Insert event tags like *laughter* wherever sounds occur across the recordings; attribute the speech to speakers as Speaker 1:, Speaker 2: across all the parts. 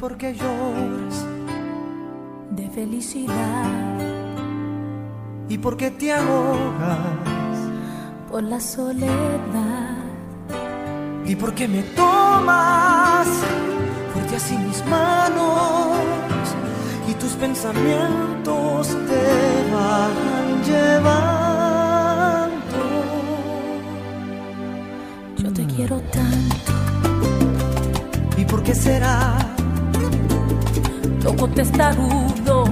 Speaker 1: Por qué lloras
Speaker 2: de felicidad
Speaker 1: y por qué te ahogas
Speaker 2: por la soledad
Speaker 1: y por qué me tomas fuerte así mis manos y tus pensamientos te van llevando.
Speaker 2: Yo te quiero tanto.
Speaker 1: ¿Y por qué será?
Speaker 2: Loco testarudo,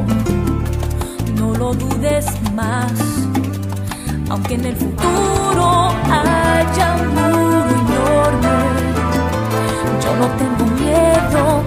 Speaker 2: no lo dudes más. Aunque en el futuro haya un muro enorme, yo no tengo miedo,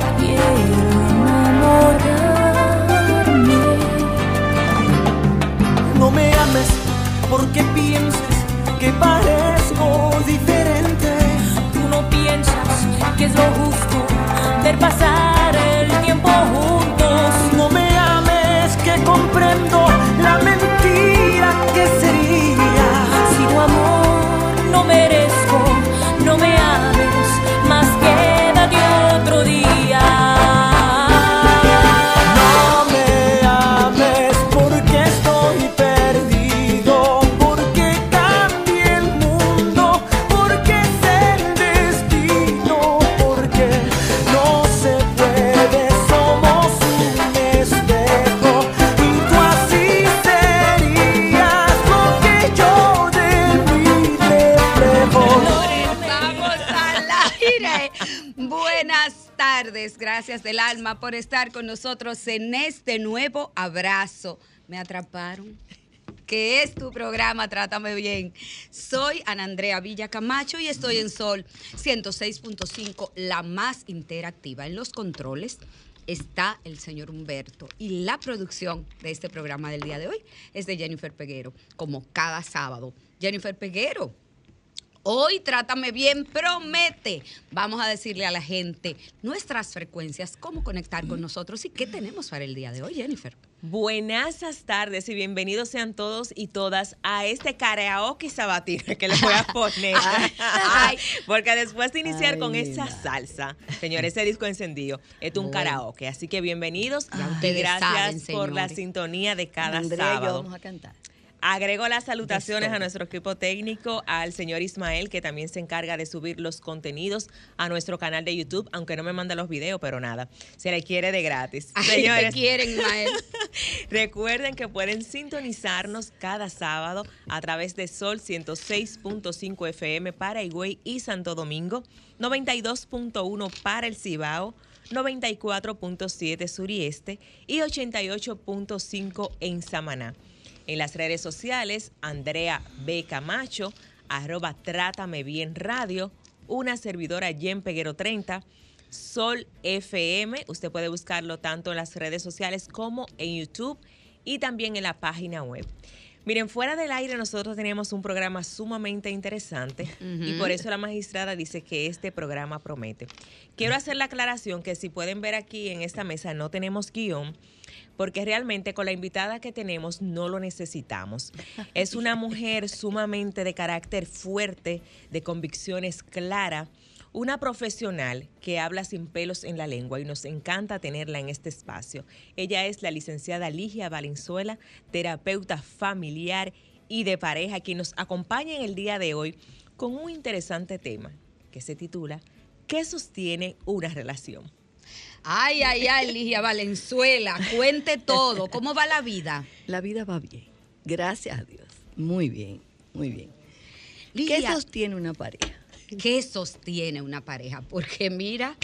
Speaker 3: por estar con nosotros en este nuevo abrazo. Me atraparon. Que es tu programa Trátame Bien. Soy Ana Andrea Villa Camacho y estoy en Sol 106.5, la más interactiva. En los controles está el señor Humberto y la producción de este programa del día de hoy es de Jennifer Peguero, como cada sábado. Jennifer Peguero, Hoy Trátame Bien promete. Vamos a decirle a la gente nuestras frecuencias, cómo conectar con nosotros y qué tenemos para el día de hoy, Jennifer.
Speaker 4: Buenas tardes y bienvenidos sean todos y todas a este karaoke sabatino que les voy a *laughs* poner. *laughs* porque después de iniciar con esa salsa, señores, ese disco encendido, es un karaoke. Así que bienvenidos y gracias por la sintonía de cada sábado.
Speaker 3: vamos a cantar.
Speaker 4: Agrego las salutaciones a nuestro equipo técnico, al señor Ismael, que también se encarga de subir los contenidos a nuestro canal de YouTube, aunque no me manda los videos, pero nada, se le quiere de gratis.
Speaker 3: Señores, te quieren, Ismael. *laughs*
Speaker 4: recuerden que pueden sintonizarnos cada sábado a través de Sol 106.5 FM para Higüey y Santo Domingo, 92.1 para el Cibao, 94.7 Sur y Este y 88.5 en Samaná. En las redes sociales, Andrea B. Camacho, arroba Trátame Bien Radio, una servidora Jen Peguero 30, Sol FM, usted puede buscarlo tanto en las redes sociales como en YouTube y también en la página web. Miren, fuera del aire nosotros tenemos un programa sumamente interesante y por eso la magistrada dice que este programa promete. Quiero hacer la aclaración que si pueden ver aquí en esta mesa no tenemos guion porque realmente con la invitada que tenemos no lo necesitamos. *laughs* Es una mujer sumamente de carácter fuerte, de convicciones claras una profesional que habla sin pelos en la lengua y nos encanta tenerla en este espacio. Ella es la licenciada Ligia Valenzuela, terapeuta familiar y de pareja, quien nos acompaña en el día de hoy con un interesante tema que se titula ¿Qué sostiene una relación?
Speaker 3: Ay, ay, ay, Ligia Valenzuela, cuente todo. ¿Cómo va la vida?
Speaker 5: La vida va bien. Gracias a Dios. Muy bien, muy bien. ¿Qué sostiene una pareja?
Speaker 3: ¿Qué sostiene una pareja? Porque mira,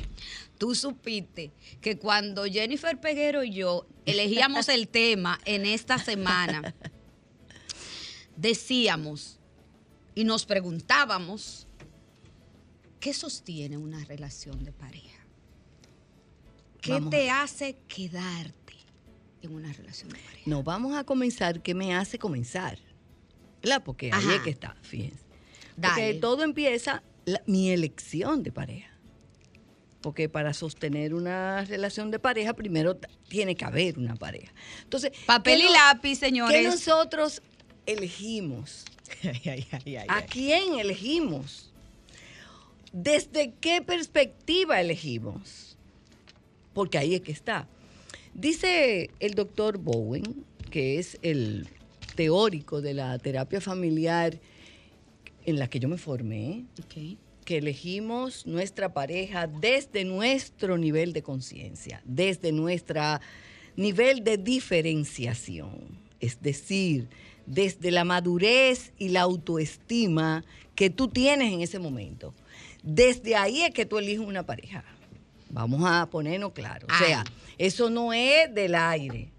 Speaker 3: tú supiste que cuando Jennifer Peguero y yo elegíamos el tema en esta semana, decíamos y nos preguntábamos, ¿qué sostiene una relación de pareja? ¿Qué
Speaker 5: Vamos
Speaker 3: te hace quedarte en una relación de pareja?
Speaker 5: No, vamos a comenzar. ¿Qué me hace comenzar? ¿Verdad? Porque ahí es que está, fíjense.
Speaker 3: Dale.
Speaker 5: Porque todo empieza la- mi elección de pareja. Porque para sostener una relación de pareja, primero tiene que haber una pareja. Entonces,
Speaker 3: Papel
Speaker 5: ¿qué
Speaker 3: y
Speaker 5: no-
Speaker 3: lápiz,
Speaker 5: ¿Qué
Speaker 3: señores.
Speaker 5: nosotros elegimos? *laughs*
Speaker 4: Ay, ay, ay, ay,
Speaker 5: ¿A quién elegimos? ¿Desde qué perspectiva elegimos? Porque ahí es que está. Dice el doctor Bowen, que es el teórico de la terapia familiar en la que yo me formé, que elegimos nuestra pareja desde nuestro nivel de conciencia, desde nuestro nivel de diferenciación, es decir, desde la madurez y la autoestima que tú tienes en ese momento. Desde ahí es que tú eliges una pareja. Vamos a ponernos claro. O sea, eso no es del aire.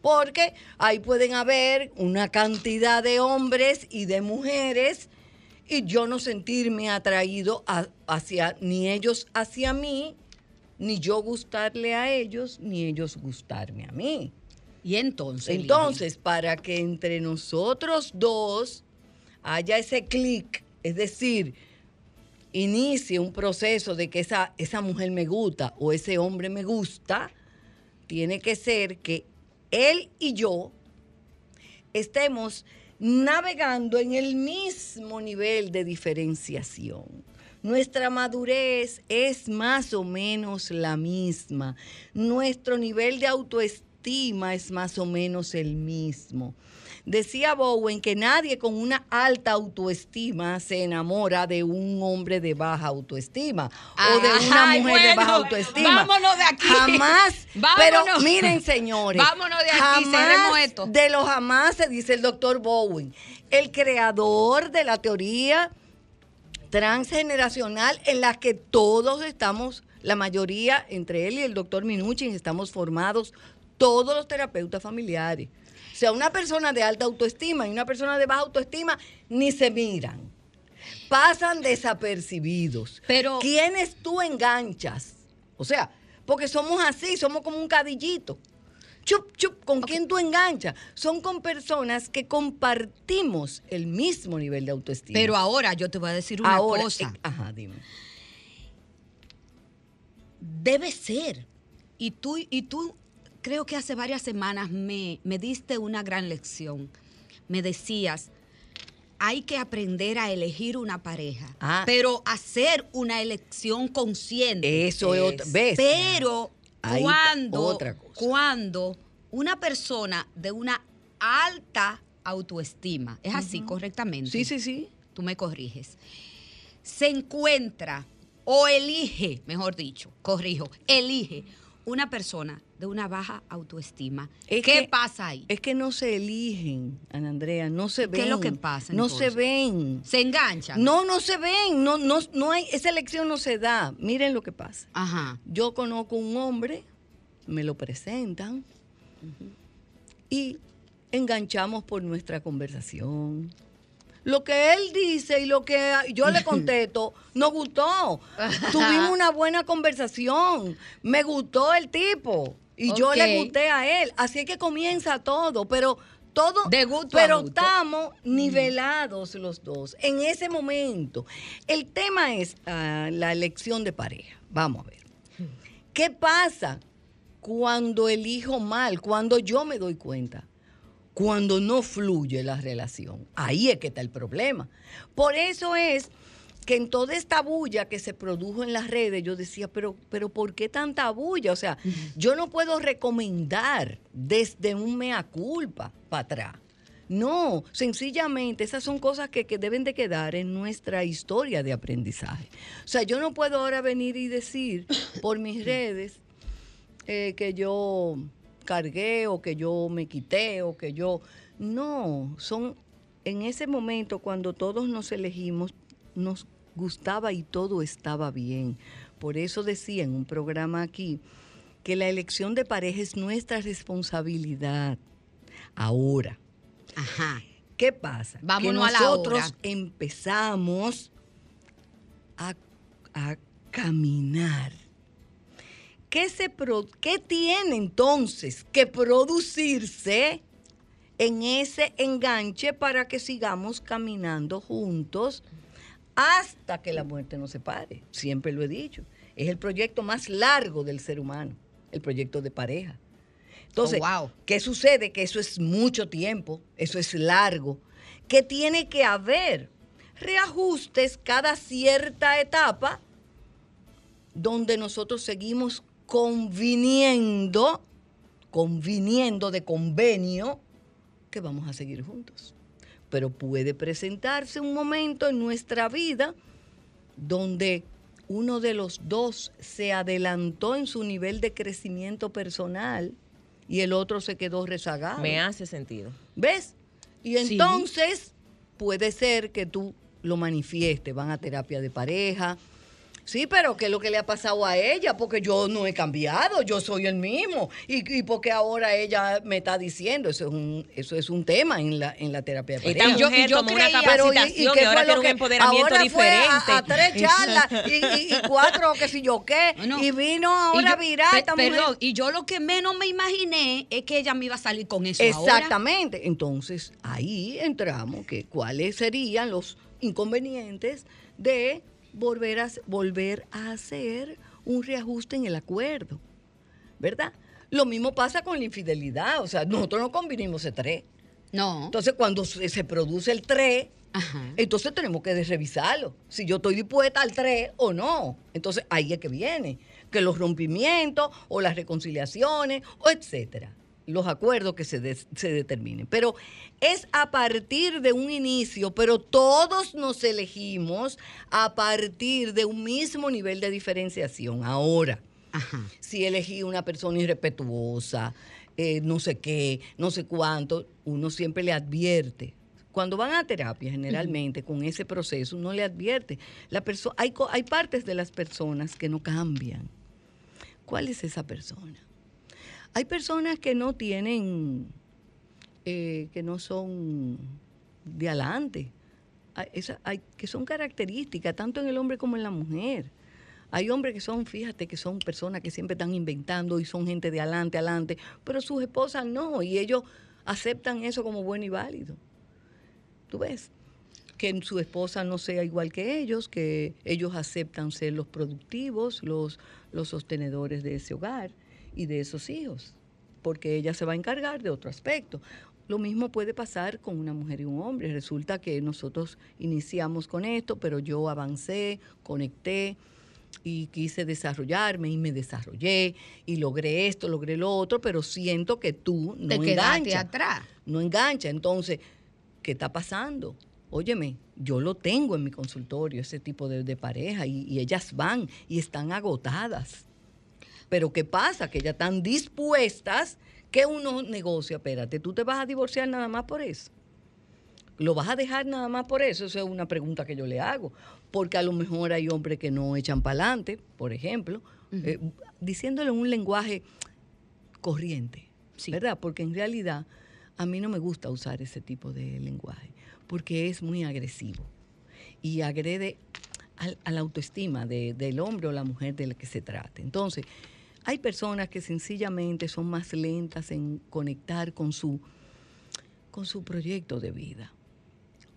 Speaker 5: Porque ahí pueden haber una cantidad de hombres y de mujeres y yo no sentirme atraído a- hacia ni ellos hacia mí, ni yo gustarle a ellos, ni ellos gustarme a mí.
Speaker 3: Y entonces. Lili?
Speaker 5: Entonces, para que entre nosotros dos haya ese clic, es decir, inicie un proceso de que esa, esa mujer me gusta o ese hombre me gusta, tiene que ser que él y yo estemos navegando en el mismo nivel de diferenciación. Nuestra madurez es más o menos la misma. Nuestro nivel de autoestima es más o menos el mismo. Decía Bowen que nadie con una alta autoestima se enamora de un hombre de baja autoestima o de una
Speaker 3: Ay,
Speaker 5: mujer de baja autoestima.
Speaker 3: vámonos de aquí.
Speaker 5: Jamás. *laughs*
Speaker 3: Vámonos.
Speaker 5: Pero miren, señores.
Speaker 3: Vámonos de aquí,
Speaker 5: jamás
Speaker 3: esto.
Speaker 5: De los jamás, se dice el doctor Bowen, el creador de la teoría transgeneracional en la que todos estamos, la mayoría, entre él y el doctor Minuchin, estamos formados todos los terapeutas familiares. O sea, una persona de alta autoestima y una persona de baja autoestima ni se miran. Pasan desapercibidos.
Speaker 3: Pero-
Speaker 5: ¿Quiénes tú enganchas? O sea, porque somos así, somos como un cadillito. Chup, chup, ¿con quién tú enganchas? Son con personas que compartimos el mismo nivel de autoestima.
Speaker 3: Pero ahora yo te voy a decir una
Speaker 5: Ahora,
Speaker 3: cosa.
Speaker 5: eh, ajá, dime.
Speaker 3: Debe ser. Y tú, y tú creo que hace varias semanas me, me diste una gran lección. Me decías, hay que aprender a elegir una pareja,
Speaker 5: Ah.
Speaker 3: pero hacer una elección consciente.
Speaker 5: Eso es otra. ¿Ves?
Speaker 3: Pero
Speaker 5: Ahí
Speaker 3: cuando,
Speaker 5: otra cosa.
Speaker 3: cuando una persona de una alta autoestima, es así correctamente.
Speaker 5: Sí, sí, sí.
Speaker 3: Tú me corriges. Se encuentra o elige, mejor dicho, corrijo, elige una persona de una baja autoestima.
Speaker 5: Es
Speaker 3: ¿Qué
Speaker 5: que-
Speaker 3: pasa ahí?
Speaker 5: Es que no se eligen, Ana Andrea, no se ven.
Speaker 3: ¿Qué es lo que pasa,
Speaker 5: No se ven.
Speaker 3: Se enganchan.
Speaker 5: No, no se ven. No, no, no hay, esa elección no se da. Miren lo que pasa.
Speaker 3: Ajá.
Speaker 5: Yo conozco un hombre, me lo presentan y enganchamos por nuestra conversación. Lo que él dice y lo que yo le *laughs* contesto, nos gustó. *laughs* Tuvimos una buena conversación. Me gustó el tipo. Y yo le gusté a él. Así es que comienza todo. Pero todo.
Speaker 3: De gusto
Speaker 5: Pero
Speaker 3: gusto.
Speaker 5: estamos nivelados los dos en ese momento. El tema es ah, la elección de pareja. Vamos a ver. ¿Qué pasa cuando elijo mal? Cuando yo me doy cuenta. Cuando no fluye la relación. Ahí es que está el problema. Por eso es que en toda esta bulla que se produjo en las redes, yo decía, pero, pero ¿por qué tanta bulla? O sea, yo no puedo recomendar desde un mea culpa para atrás. No, sencillamente esas son cosas que, que deben de quedar en nuestra historia de aprendizaje. O sea, yo no puedo ahora venir y decir por mis redes eh, que yo cargué o que yo me quité o que yo... No, son en ese momento cuando todos nos elegimos, nos gustaba y todo estaba bien. Por eso decía en un programa aquí que la elección de pareja es nuestra responsabilidad. Ahora,
Speaker 3: Ajá.
Speaker 5: ¿qué pasa?
Speaker 3: Vámonos
Speaker 5: que
Speaker 3: a la
Speaker 5: nosotros
Speaker 3: hora.
Speaker 5: empezamos a, a caminar. ¿Qué, se pro- ¿Qué tiene entonces que producirse en ese enganche para que sigamos caminando juntos hasta que la muerte nos separe? Siempre lo he dicho. Es el proyecto más largo del ser humano, el proyecto de pareja. Entonces,
Speaker 3: Oh, wow.
Speaker 5: ¿qué sucede? Que eso es mucho tiempo, eso es largo, que tiene que haber reajustes cada cierta etapa donde nosotros seguimos conviniendo, conviniendo de convenio, que vamos a seguir juntos. Pero puede presentarse un momento en nuestra vida donde uno de los dos se adelantó en su nivel de crecimiento personal y el otro se quedó rezagado.
Speaker 4: Me hace sentido.
Speaker 5: ¿Ves? Y
Speaker 3: Sí.
Speaker 5: entonces puede ser que tú lo manifiestes, van a terapia de pareja. Sí, pero ¿qué es lo que le ha pasado a ella? Porque yo no he cambiado, yo soy el mismo. Y, y porque ahora ella me está diciendo, eso es un, eso es un tema en la, en la terapia de pareja.
Speaker 4: una
Speaker 5: Pero, ¿y- y
Speaker 4: capacitación
Speaker 5: qué
Speaker 4: y ahora
Speaker 5: lo
Speaker 4: tiene un
Speaker 5: que-
Speaker 4: empoderamiento
Speaker 5: ahora fue a-
Speaker 4: diferente.
Speaker 5: A, tres charlas y, y- y cuatro, qué sé yo qué.
Speaker 3: No.
Speaker 5: Y vino ahora
Speaker 3: Y yo-
Speaker 5: a virar
Speaker 3: pe-
Speaker 5: esta mujer.
Speaker 3: Perdón, y yo lo que menos me imaginé es que ella me iba a salir con eso ahora.
Speaker 5: Exactamente. Entonces, ahí entramos, que cuáles serían los inconvenientes de volver a, volver a hacer un reajuste en el acuerdo, ¿verdad? Lo mismo pasa con la infidelidad, o sea, nosotros no convinimos de tres.
Speaker 3: No.
Speaker 5: Entonces, cuando se, produce el tres,
Speaker 3: Ajá.
Speaker 5: entonces tenemos que revisarlo, si yo estoy dispuesta al 3 o no. Entonces ahí es que viene, que los rompimientos o las reconciliaciones o etcétera, los acuerdos que se, se determinen. Pero es a partir de un inicio, pero todos nos elegimos a partir de un mismo nivel de diferenciación. Ahora,
Speaker 3: Ajá.
Speaker 5: si elegí una persona irrespetuosa, eh, no sé qué, no sé cuánto, uno siempre le advierte. Cuando van a terapia, generalmente, con ese proceso, uno le advierte. La hay, hay partes de las personas que no cambian. ¿Cuál es esa persona? Hay personas que no tienen, eh, que no son de adelante, Hay- esa- hay- que son características tanto en el hombre como en la mujer. Hay hombres que son, fíjate, que son personas que siempre están inventando y son gente de adelante, adelante, pero sus esposas no, y ellos aceptan eso como bueno y válido. ¿Tú ves? Que su esposa no sea igual que ellos, que ellos aceptan ser los productivos, los, los sostenedores de ese hogar y de esos hijos, porque ella se va a encargar de otro aspecto. Lo mismo puede pasar con una mujer y un hombre. Resulta que nosotros iniciamos con esto, pero yo avancé, conecté y quise desarrollarme y me desarrollé y logré esto, logré lo otro, pero siento que tú no
Speaker 3: Te atrás.
Speaker 5: no engancha. Entonces, ¿qué está pasando? Óyeme, yo lo tengo en mi consultorio, ese tipo de, de pareja, y, y ellas van y están agotadas. Pero ¿qué pasa? Que ellas están dispuestas que uno negocia. Espérate, ¿tú te vas a divorciar nada más por eso? ¿Lo vas a dejar nada más por eso? Esa es una pregunta que yo le hago. Porque a lo mejor hay hombres que no echan para adelante, por ejemplo, eh, diciéndole un lenguaje corriente,
Speaker 3: Sí.
Speaker 5: ¿verdad? Porque en realidad a mí no me gusta usar ese tipo de lenguaje, porque es muy agresivo y agrede al- a la autoestima de- del hombre o la mujer de la que se trate. Entonces, hay personas que sencillamente son más lentas en conectar con su, con su proyecto de vida.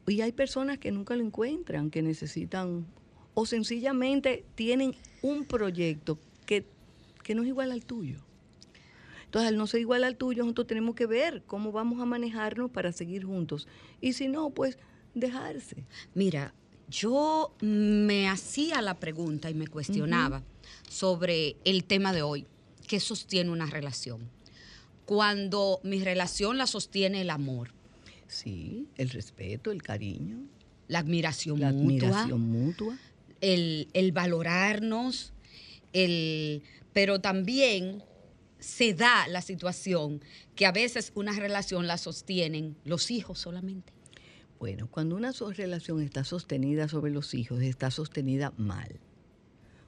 Speaker 5: Y hay personas que nunca lo encuentran, que necesitan, o sencillamente tienen un proyecto que, que no es igual al tuyo. Entonces, al no ser igual al tuyo, nosotros tenemos que ver cómo vamos a manejarnos para seguir juntos. Y si no, pues dejarse.
Speaker 3: Mira, yo me hacía la pregunta y me cuestionaba sobre el tema de hoy, ¿qué sostiene una relación? Cuando mi relación la sostiene el amor,
Speaker 5: Sí, el respeto, el cariño,
Speaker 3: la admiración
Speaker 5: la
Speaker 3: mutua,
Speaker 5: admiración mutua.
Speaker 3: el, el valorarnos, el, pero también se da la situación que a veces una relación la sostienen los hijos solamente.
Speaker 5: Bueno, cuando una relación está sostenida sobre los hijos, está sostenida mal.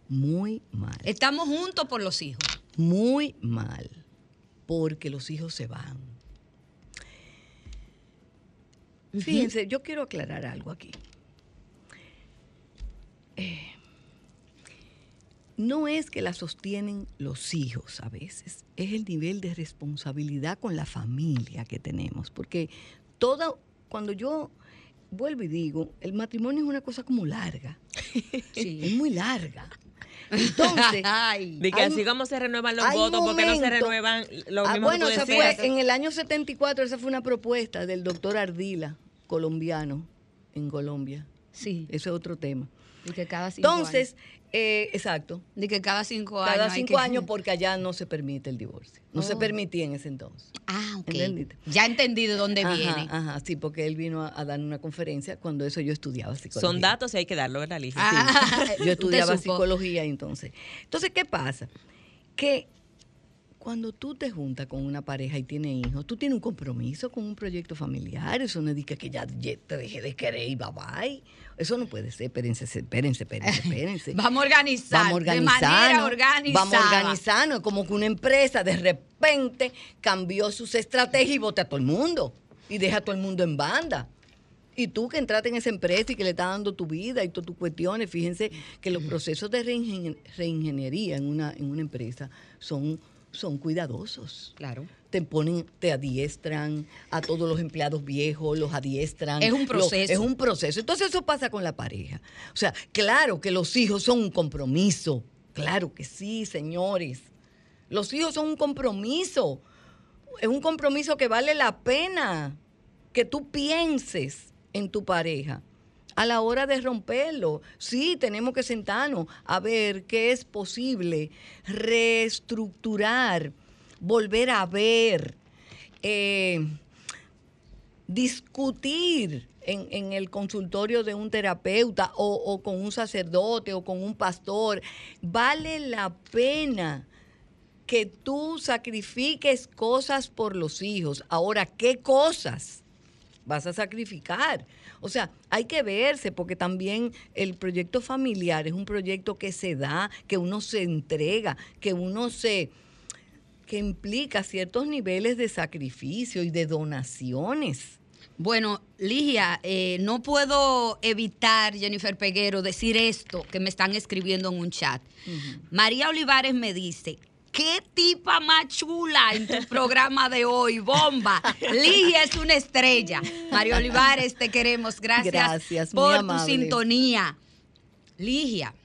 Speaker 5: Muy mal.
Speaker 3: Estamos juntos por los hijos.
Speaker 5: Muy mal. Porque los hijos se van. Fíjense, yo quiero aclarar algo aquí. Eh, no es que la sostienen los hijos a veces, es el nivel de responsabilidad con la familia que tenemos. Porque toda, cuando yo vuelvo y digo, el matrimonio es una cosa como larga. *laughs* Es muy larga. Entonces, *laughs*
Speaker 3: Ay.
Speaker 4: De que
Speaker 5: Hay-
Speaker 4: así como se renuevan los votos, porque no se renuevan los
Speaker 5: Ah,
Speaker 4: mismos
Speaker 5: bueno,
Speaker 4: decías?
Speaker 5: fue en el año 74, esa fue una propuesta del doctor Ardila, colombiano, en Colombia.
Speaker 3: Sí.
Speaker 5: Ese es otro tema.
Speaker 3: De que cada cinco
Speaker 5: Entonces, eh, exacto.
Speaker 3: De que cada cinco años.
Speaker 5: cada cinco
Speaker 3: que-
Speaker 5: años *laughs* porque allá no se permite el divorcio. No se
Speaker 3: Oh.
Speaker 5: permitía en ese entonces.
Speaker 3: Ah, ok.
Speaker 5: ¿Entendiste?
Speaker 3: Ya entendí de dónde
Speaker 5: Ajá,
Speaker 3: viene.
Speaker 5: Ajá, sí, porque él vino a, a dar una conferencia cuando eso yo estudiaba psicología.
Speaker 4: Son datos y hay que darlo, ¿verdad, Ligia?
Speaker 3: Ah, *laughs*
Speaker 5: Yo estudiaba psicología entonces. Entonces, ¿qué pasa? Que cuando tú te juntas con una pareja y tienes hijos, tú tienes un compromiso con un proyecto familiar. Eso no es que ya te dejé de querer y bye bye. Eso no puede ser. Espérense, espérense, espérense, espérense. *laughs*
Speaker 3: Vamos a organizar.
Speaker 5: Vamos
Speaker 3: De manera
Speaker 5: organizando.
Speaker 3: organizada.
Speaker 5: Vamos organizando. Es como que una empresa de repente cambió sus estrategias y vota a todo el mundo. Y deja a todo el mundo en banda. Y tú que entraste en esa empresa y que le estás dando tu vida y todas tus cuestiones, fíjense que los procesos de reingen- reingeniería en una, en una empresa son, son cuidadosos.
Speaker 3: Claro.
Speaker 5: Te ponen, te adiestran a todos los empleados viejos, los adiestran.
Speaker 3: Es un
Speaker 5: Lo-
Speaker 3: proceso.
Speaker 5: es un proceso. Entonces eso pasa con la pareja. O sea, claro que los hijos son un compromiso. Claro que sí, señores. Los hijos son un compromiso. Es un compromiso que vale la pena que tú pienses en tu pareja a la hora de romperlo. Sí, tenemos que sentarnos a ver qué es posible, reestructurar, volver a ver, eh, discutir en, el consultorio de un terapeuta o con un sacerdote o con un pastor. Vale la pena que tú sacrifiques cosas por los hijos. Ahora, ¿qué cosas vas a sacrificar? O sea, hay que verse porque también el proyecto familiar es un proyecto que se da, que uno se entrega, que uno se que implica ciertos niveles de sacrificio y de donaciones.
Speaker 3: Bueno, Ligia, eh, no puedo evitar, Jennifer Peguero, decir esto que me están escribiendo en un chat. María Olivares me dice, ¿qué tipa más chula en tu programa de hoy? Bomba. Ligia es una estrella. María Olivares, te queremos. Gracias,
Speaker 5: Gracias, muy
Speaker 3: por tu
Speaker 5: amable.
Speaker 3: sintonía. Ligia,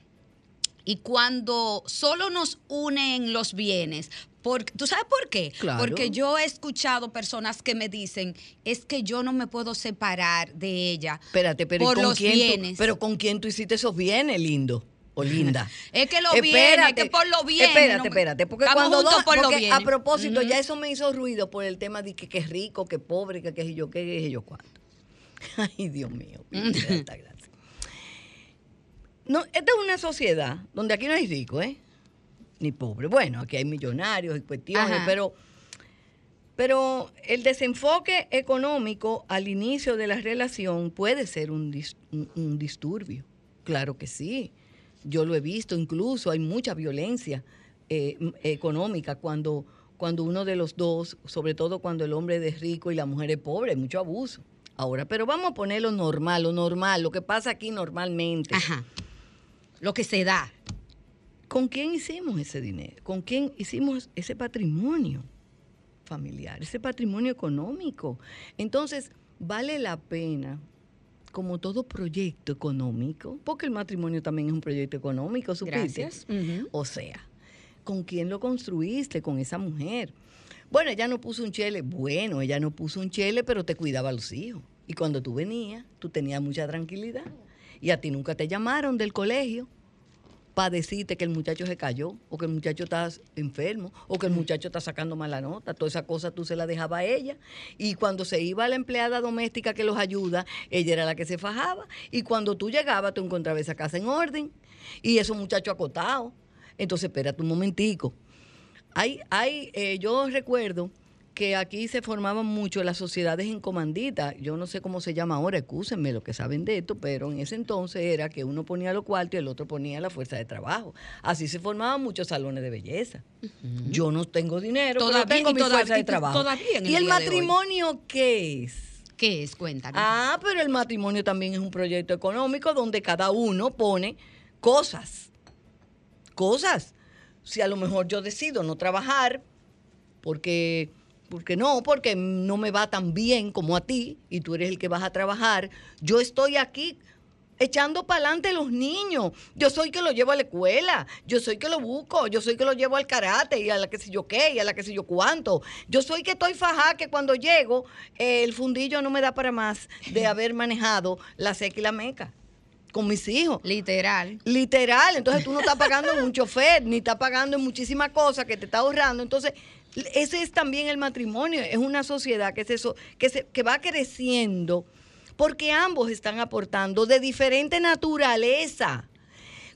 Speaker 3: y cuando solo nos unen los bienes, por- ¿tú sabes por qué?
Speaker 5: Claro.
Speaker 3: Porque yo he escuchado personas que me dicen, es que yo no me puedo separar de ella
Speaker 5: Espérate, pero ¿y
Speaker 3: por
Speaker 5: con
Speaker 3: los
Speaker 5: quién
Speaker 3: bienes.
Speaker 5: Tú, pero con quién tú hiciste esos bienes, lindo o *laughs* linda.
Speaker 3: Es que los bienes, es que por los bienes,
Speaker 5: Espérate, espérate, porque
Speaker 3: Estamos
Speaker 5: cuando dos,
Speaker 3: por
Speaker 5: porque a propósito, ya eso me hizo ruido por el tema de que, que es rico, que pobre, que qué yo, qué qué yo cuánto. *laughs* Ay, Dios mío, *laughs* esta gracia. No, esta es una sociedad donde aquí no hay rico, ¿eh? Ni pobre. Bueno, aquí hay millonarios y cuestiones,
Speaker 3: Ajá.
Speaker 5: pero pero el desenfoque económico al inicio de la relación puede ser un, dis- un- un disturbio. Claro que sí. Yo lo he visto, incluso hay mucha violencia eh, económica cuando, cuando uno de los dos, sobre todo cuando el hombre es rico y la mujer es pobre, hay mucho abuso. Ahora, pero vamos a poner lo normal, lo normal, lo que pasa aquí normalmente.
Speaker 3: Ajá. Lo que se da.
Speaker 5: ¿Con quién hicimos ese dinero? ¿Con quién hicimos ese patrimonio familiar, ese patrimonio económico? Entonces, vale la pena, como todo proyecto económico, porque el matrimonio también es un proyecto económico, ¿supiste? O sea, ¿con quién lo construiste? Con esa mujer. Bueno, ella no puso un chele. Bueno, ella no puso un chele, pero te cuidaba a los hijos. Y cuando tú venías, tú tenías mucha tranquilidad. Y a ti nunca te llamaron del colegio para decirte que el muchacho se cayó, o que el muchacho está enfermo, o que el muchacho está sacando mala nota. Toda esa cosa tú se la dejaba a ella. Y cuando se iba la empleada doméstica que los ayuda, ella era la que se fajaba. Y cuando tú llegabas, tú encontrabas esa casa en orden. Y esos muchachos acotados. Entonces, espérate un momentico. Hay, hay, eh, yo recuerdo que aquí se formaban mucho las sociedades en comandita. Yo no sé cómo se llama ahora, excúsenme lo que saben de esto, pero en ese entonces era que uno ponía los cuartos y el otro ponía la fuerza de trabajo. Así se formaban muchos salones de belleza. Yo no tengo dinero,
Speaker 3: Todavía-
Speaker 5: pero tengo mi
Speaker 3: todavía-
Speaker 5: fuerza de trabajo.
Speaker 3: todavía en el
Speaker 5: ¿Y el matrimonio qué es?
Speaker 3: ¿Qué es? Cuéntanos.
Speaker 5: Ah, pero el matrimonio también es un proyecto económico donde cada uno pone cosas. Cosas. Si a lo mejor yo decido no trabajar porque porque no, porque no me va tan bien como a ti y tú eres el que vas a trabajar, yo estoy aquí echando para adelante los niños. Yo soy que lo llevo a la escuela, yo soy que lo busco, yo soy que lo llevo al karate y a la que sé yo qué y a la que sé yo cuánto. Yo soy que estoy fajada que cuando llego eh, el fundillo no me da para más de *laughs* haber manejado la seca y la meca con mis hijos.
Speaker 3: Literal.
Speaker 5: Literal, entonces tú no estás pagando en un *laughs* chofer, ni estás pagando en muchísimas cosas que te está ahorrando. Entonces, ese es también el matrimonio, es una sociedad que, se, que, se, que va creciendo porque ambos están aportando de diferente naturaleza.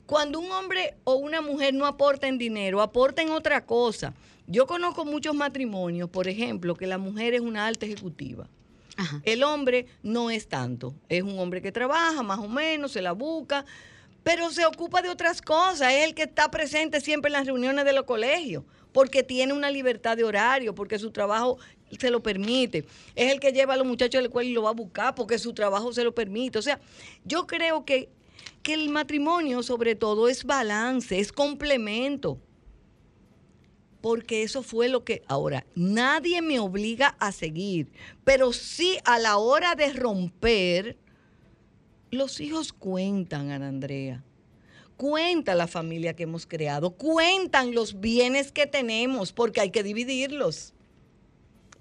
Speaker 5: Cuando un hombre o una mujer no aporta en dinero, aporta en otra cosa. Yo conozco muchos matrimonios, por ejemplo, que la mujer es una alta ejecutiva.
Speaker 3: Ajá.
Speaker 5: El hombre no es tanto. Es un hombre que trabaja más o menos, se la busca, pero se ocupa de otras cosas. Es el que está presente siempre en las reuniones de los colegios, porque tiene una libertad de horario, porque su trabajo se lo permite. Es el que lleva a los muchachos a la escuela y lo va a buscar porque su trabajo se lo permite. O sea, yo creo que, que el matrimonio sobre todo es balance, es complemento porque eso fue lo que ahora nadie me obliga a seguir, pero sí a la hora de romper los hijos cuentan, Ana Andrea. Cuenta la familia que hemos creado, cuentan los bienes que tenemos, porque hay que dividirlos.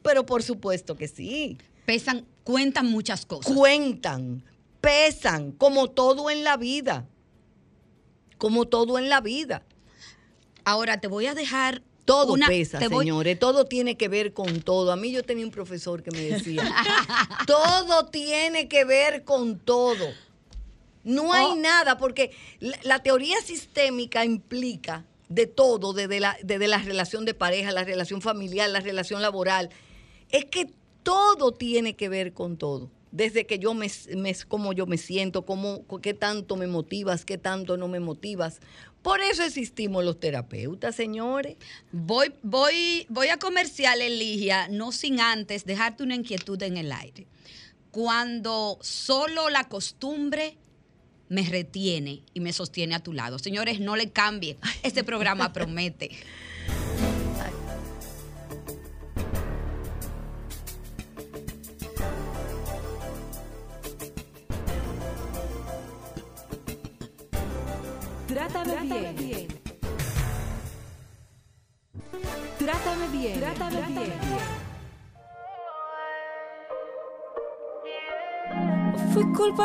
Speaker 5: Pero por supuesto que sí.
Speaker 3: Pesan, cuentan muchas cosas.
Speaker 5: Cuentan, pesan, como todo en la vida. Como todo en la vida.
Speaker 3: Ahora te voy a dejar.
Speaker 5: Todo
Speaker 3: una-
Speaker 5: pesa,
Speaker 3: voy-
Speaker 5: señores. Todo tiene que ver con todo. A mí yo tenía un profesor que me decía, *laughs* todo tiene que ver con todo. No hay
Speaker 3: Oh.
Speaker 5: nada, porque la, la teoría sistémica implica de todo, desde la, desde la relación de pareja, la relación familiar, la relación laboral. Es que todo tiene que ver con todo. Desde que yo me, me cómo yo me siento, cómo, qué tanto me motivas, qué tanto no me motivas. Por eso existimos los terapeutas, señores.
Speaker 3: Voy, voy, voy a comercial, Eligia, no sin antes dejarte una inquietud en el aire. Cuando solo la costumbre me retiene y me sostiene a tu lado. Señores, no le cambie. Este programa *laughs* promete.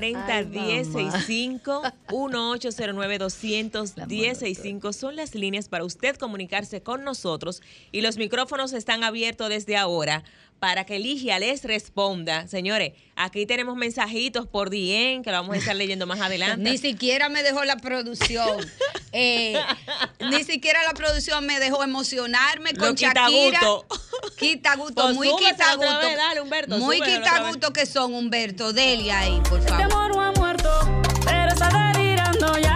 Speaker 4: 809-540-1065, 1-809-200-1065 son las líneas para usted comunicarse con nosotros y los micrófonos están abiertos desde ahora para que Ligia les responda. Señores, aquí tenemos mensajitos por DM que lo vamos a estar leyendo más *laughs* adelante.
Speaker 3: Ni siquiera me dejó la producción. *laughs* eh, ni siquiera la producción me dejó emocionarme
Speaker 4: Lo
Speaker 3: con
Speaker 4: quita
Speaker 3: Shakira.
Speaker 4: gusto. *laughs*
Speaker 3: Quita gusto,
Speaker 4: Pues
Speaker 3: muy quita gusto.
Speaker 4: vez, dale, Humberto,
Speaker 3: muy quita gusto que son, Humberto. Delia ahí, por
Speaker 6: Este
Speaker 3: favor.
Speaker 6: amor no ha muerto, pero está delirando ya.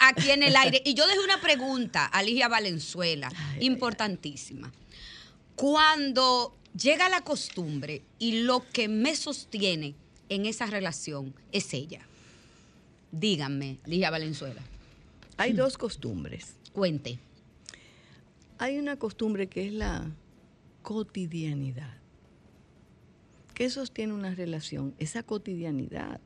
Speaker 3: Aquí en el aire. Y yo dejé una pregunta a Ligia Valenzuela, importantísima. Cuando llega la costumbre y lo que me sostiene en esa relación es ella. Díganme, Ligia Valenzuela.
Speaker 5: Hay dos costumbres.
Speaker 3: Cuente.
Speaker 5: Hay una costumbre que es la cotidianidad. ¿Qué sostiene una relación? Esa cotidianidad,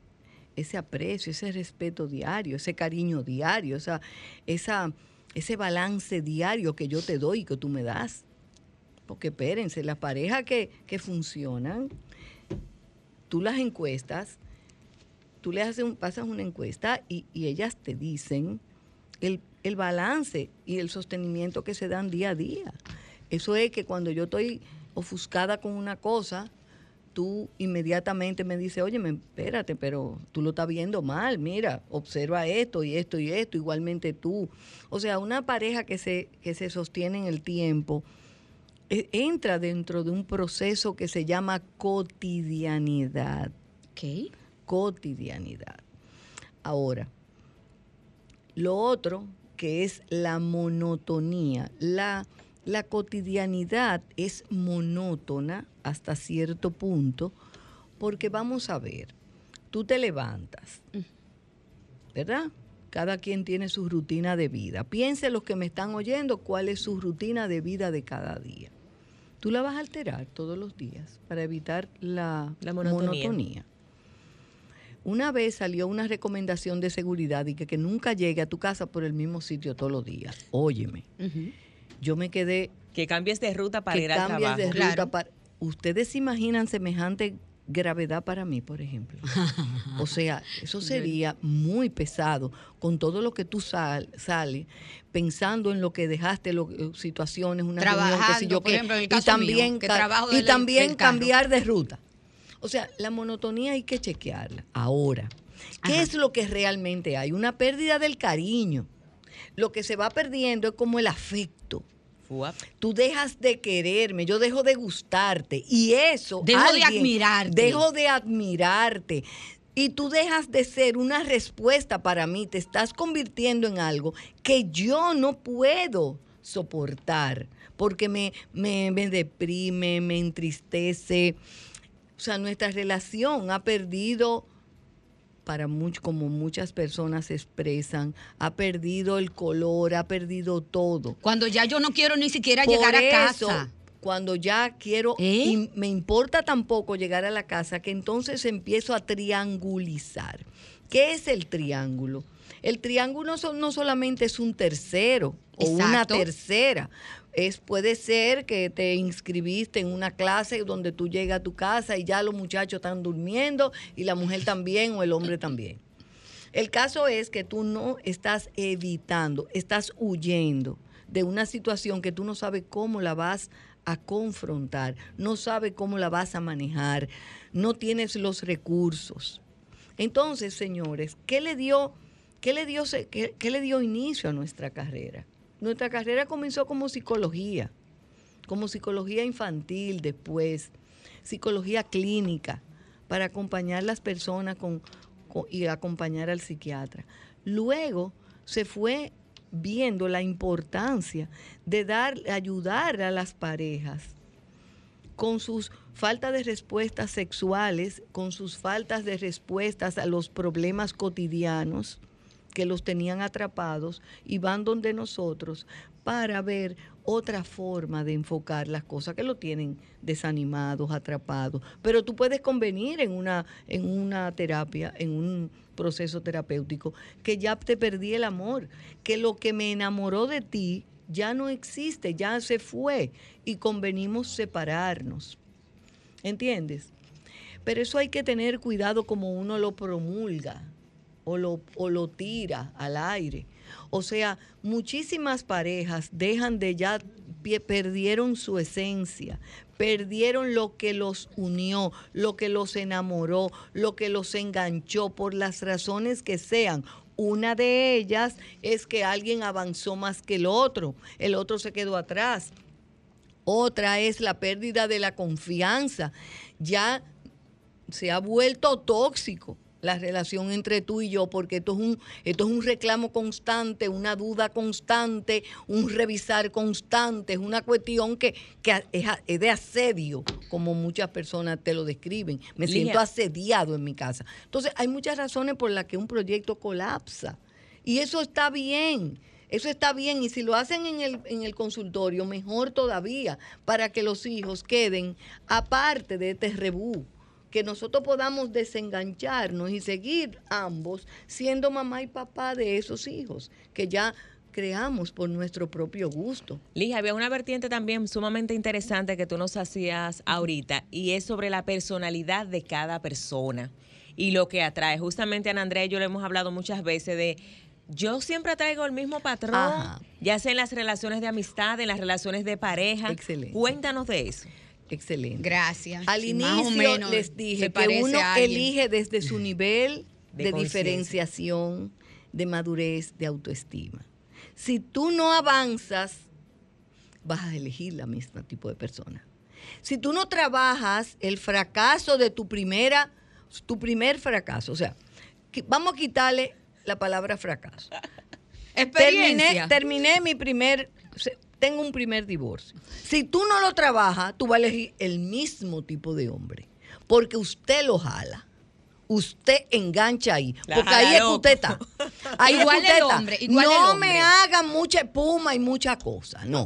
Speaker 5: ese aprecio, ese respeto diario, ese cariño diario, esa, esa, ese balance diario que yo te doy y que tú me das. Porque espérense, las parejas que, que funcionan, tú las encuestas, tú le haces un, pasas una encuesta y, y ellas te dicen el, el balance y el sostenimiento que se dan día a día. Eso es que cuando yo estoy ofuscada con una cosa, tú inmediatamente me dices, oye, espérate, pero tú lo estás viendo mal, mira, observa esto y esto y esto, igualmente tú. O sea, una pareja que se, que se sostiene en el tiempo eh, entra dentro de un proceso que se llama cotidianidad.
Speaker 3: ¿Qué?
Speaker 5: Cotidianidad. Ahora, lo otro que es la monotonía, la la cotidianidad es monótona hasta cierto punto, porque vamos a ver, tú te levantas, ¿verdad? Cada quien tiene su rutina de vida. Piense los que me están oyendo cuál es su rutina de vida de cada día. Tú la vas a alterar todos los días para evitar la,
Speaker 4: La monotonía.
Speaker 5: monotonía. Una vez salió una recomendación de seguridad y que, que nunca llegue a tu casa por el mismo sitio todos los días. Óyeme, yo me quedé
Speaker 4: Que cambies de ruta para
Speaker 5: que
Speaker 4: ir al
Speaker 5: cambies
Speaker 4: trabajo.
Speaker 5: de ruta
Speaker 3: Claro.
Speaker 5: para- ¿Ustedes se imaginan semejante gravedad para mí, por ejemplo? o sea, eso *laughs* sería muy pesado con todo lo que tú sal, sales pensando en lo que dejaste, lo- eh, situaciones, una reunión,
Speaker 3: Trabajando,
Speaker 5: yo
Speaker 3: por
Speaker 5: qué,
Speaker 3: ejemplo, en el
Speaker 5: y también,
Speaker 3: mío, que trabajo
Speaker 5: y también
Speaker 3: del
Speaker 5: cambiar de ruta. O sea, la monotonía hay que chequearla. Ahora, ¿qué
Speaker 3: Ajá.
Speaker 5: es lo que realmente hay? Una pérdida del cariño. Lo que se va perdiendo es como el afecto. Tú dejas de quererme, yo dejo de gustarte y eso
Speaker 3: Dejo de admirarte.
Speaker 5: Dejo de admirarte. Y tú dejas de ser una respuesta para mí, te estás convirtiendo en algo que yo no puedo soportar, porque me, me, me deprime, me entristece. O sea, nuestra relación ha perdido para mucho, como muchas personas expresan, ha perdido el color, ha perdido todo.
Speaker 3: Cuando ya yo no quiero ni siquiera
Speaker 5: Por
Speaker 3: llegar a
Speaker 5: eso,
Speaker 3: casa.
Speaker 5: Cuando ya quiero,
Speaker 3: ¿Eh?
Speaker 5: y me importa tampoco llegar a la casa, que entonces empiezo a triangulizar. ¿Qué es el triángulo? El triángulo no solamente es un tercero o una tercera. Es, puede ser que te inscribiste en una clase donde tú llegas a tu casa y ya los muchachos están durmiendo y la mujer también o el hombre también. El caso es que tú no estás evitando, estás huyendo de una situación que tú no sabes cómo la vas a confrontar, no sabes cómo la vas a manejar, no tienes los recursos. Entonces, señores, ¿qué le dio, qué le dio, qué le dio inicio a nuestra carrera? Nuestra carrera comenzó como psicología, como psicología infantil después, psicología clínica, para acompañar las personas y acompañar al psiquiatra. Luego se fue viendo la importancia de dar, ayudar a las parejas con sus faltas de respuestas sexuales, con sus faltas de respuestas a los problemas cotidianos que los tenían atrapados y van donde nosotros para ver otra forma de enfocar las cosas que lo tienen desanimados, atrapados. Pero tú puedes convenir en una, en una terapia, en un proceso terapéutico, que ya te perdí el amor, que lo que me enamoró de ti ya no existe, ya se fue y convenimos separarnos. ¿Entiendes? Pero eso hay que tener cuidado como uno lo promulga o lo, o lo tira al aire. O sea, muchísimas parejas dejan de ya, perdieron su esencia, perdieron lo que los unió, lo que los enamoró, lo que los enganchó por las razones que sean. Una de ellas es que alguien avanzó más que el otro, el otro se quedó atrás. Otra es la pérdida de la confianza. Ya se ha vuelto tóxico. La relación entre tú y yo, porque esto es un, esto es un reclamo constante, una duda constante, un revisar constante, es una cuestión que, que es, es de asedio, como muchas personas te lo describen. Me siento asediado en mi casa. Entonces, hay muchas razones por las que un proyecto colapsa. Y eso está bien. Eso está bien. Y si lo hacen en el, en el consultorio, mejor todavía, para que los hijos queden aparte de este rebú. Que nosotros podamos desengancharnos y seguir ambos siendo mamá y papá de esos hijos que ya creamos por nuestro propio gusto.
Speaker 4: Ligia, había una vertiente también sumamente interesante que tú nos hacías ahorita y es sobre la personalidad de cada persona y lo que atrae. Justamente Ana Andrea y yo le hemos hablado muchas veces de yo siempre traigo el mismo patrón,
Speaker 5: Ajá.
Speaker 4: ya sea en las relaciones de amistad, en las relaciones de pareja.
Speaker 5: Excelente.
Speaker 4: Cuéntanos de eso.
Speaker 5: Excelente.
Speaker 3: Gracias.
Speaker 5: Al inicio les dije que uno elige desde su *laughs* nivel
Speaker 4: De
Speaker 5: diferenciación, de madurez, de autoestima. Si tú no avanzas, vas a elegir la misma tipo de persona. Si tú no trabajas el fracaso de tu primera, tu primer fracaso, o sea, vamos a quitarle la palabra fracaso. *laughs* Terminé,
Speaker 3: Experiencia.
Speaker 5: terminé mi primer, tengo un primer divorcio. Si tú no lo trabajas, tú vas a elegir el mismo tipo de hombre, porque usted lo jala. Usted engancha ahí,
Speaker 4: La
Speaker 5: porque ahí es que usted está. *laughs* Ahí es que
Speaker 3: Igual
Speaker 5: usted
Speaker 3: el
Speaker 5: está.
Speaker 3: hombre, igual
Speaker 5: no
Speaker 3: hombre.
Speaker 5: me hagan mucha espuma y mucha cosa, no.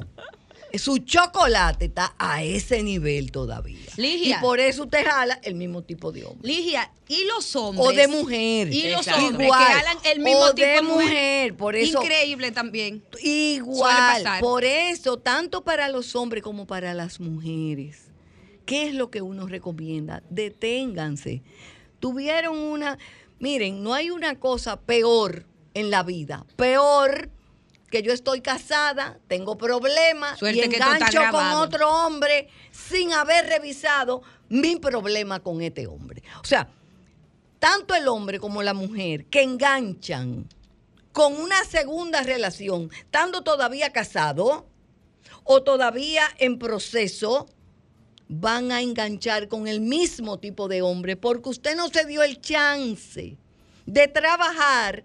Speaker 5: Su chocolate está a ese nivel todavía.
Speaker 3: Ligia.
Speaker 5: Y por eso usted jala el mismo tipo de hombre.
Speaker 3: Ligia, ¿y los hombres?
Speaker 5: O de mujer.
Speaker 3: Y los
Speaker 4: Exacto.
Speaker 3: hombres
Speaker 5: Igual.
Speaker 3: que jalan el mismo
Speaker 5: O
Speaker 3: tipo
Speaker 5: de
Speaker 3: mujer.
Speaker 5: mujer, por eso-
Speaker 3: Increíble también.
Speaker 5: Igual, por eso, tanto para los hombres como para las mujeres, ¿qué es lo que uno recomienda? Deténganse. Tuvieron una, miren, no hay una cosa peor en la vida, peor que yo estoy casada, tengo problemas
Speaker 3: Suerte
Speaker 5: y
Speaker 3: que
Speaker 5: engancho con otro hombre sin haber revisado mi problema con este hombre. O sea, tanto el hombre como la mujer que enganchan con una segunda relación, estando todavía casado o todavía en proceso, van a enganchar con el mismo tipo de hombre porque usted no se dio el chance de trabajar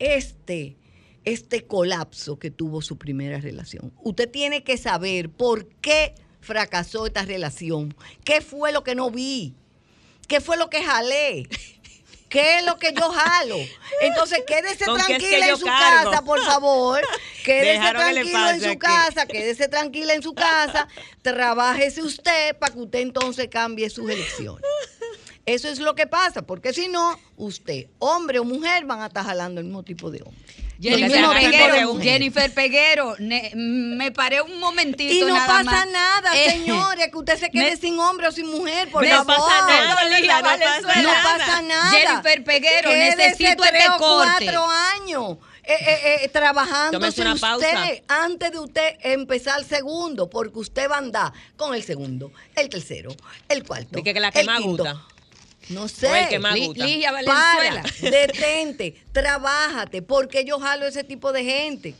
Speaker 5: este, este colapso que tuvo su primera relación. Usted tiene que saber por qué fracasó esta relación, qué fue lo que no vi, qué fue lo que jalé. ¿Qué es lo que yo jalo? Entonces, quédese
Speaker 4: ¿Con qué es que
Speaker 5: tranquila en su
Speaker 4: cargo?
Speaker 5: casa, por favor. *laughs* Quédese
Speaker 4: Dejaron
Speaker 5: tranquilo en su
Speaker 4: aquí.
Speaker 5: casa, quédese tranquila en su casa. Trabájese usted para que usted entonces cambie sus elecciones. Eso es lo que pasa, porque si no, usted, hombre o mujer, van a estar jalando el mismo tipo de hombre.
Speaker 3: Jennifer Peguero. Jennifer Peguero, ne- me paré un momentito
Speaker 5: Y no
Speaker 3: nada
Speaker 5: pasa
Speaker 3: más.
Speaker 5: nada,
Speaker 3: Eh,
Speaker 5: señores, que usted se *laughs* quede
Speaker 3: me-
Speaker 5: sin hombre o sin mujer, por favor.
Speaker 4: pasa nada, no pasa
Speaker 5: No
Speaker 4: nada.
Speaker 5: pasa nada.
Speaker 3: Jennifer Peguero,
Speaker 5: Quédese
Speaker 3: necesito
Speaker 5: tres
Speaker 3: este corte.
Speaker 5: cuatro años eh, eh, eh,
Speaker 4: una
Speaker 5: usted
Speaker 4: pausa.
Speaker 5: antes de usted empezar el segundo, porque usted va a andar con el segundo, el tercero, el cuarto.
Speaker 4: De que, que la que
Speaker 5: el
Speaker 4: más
Speaker 5: quinto.
Speaker 4: gusta.
Speaker 5: No sé.
Speaker 4: Que más gusta.
Speaker 3: Ligia
Speaker 5: Para,
Speaker 3: Valenzuela.
Speaker 5: detente, trabájate. ¿Por qué yo jalo ese tipo de gente?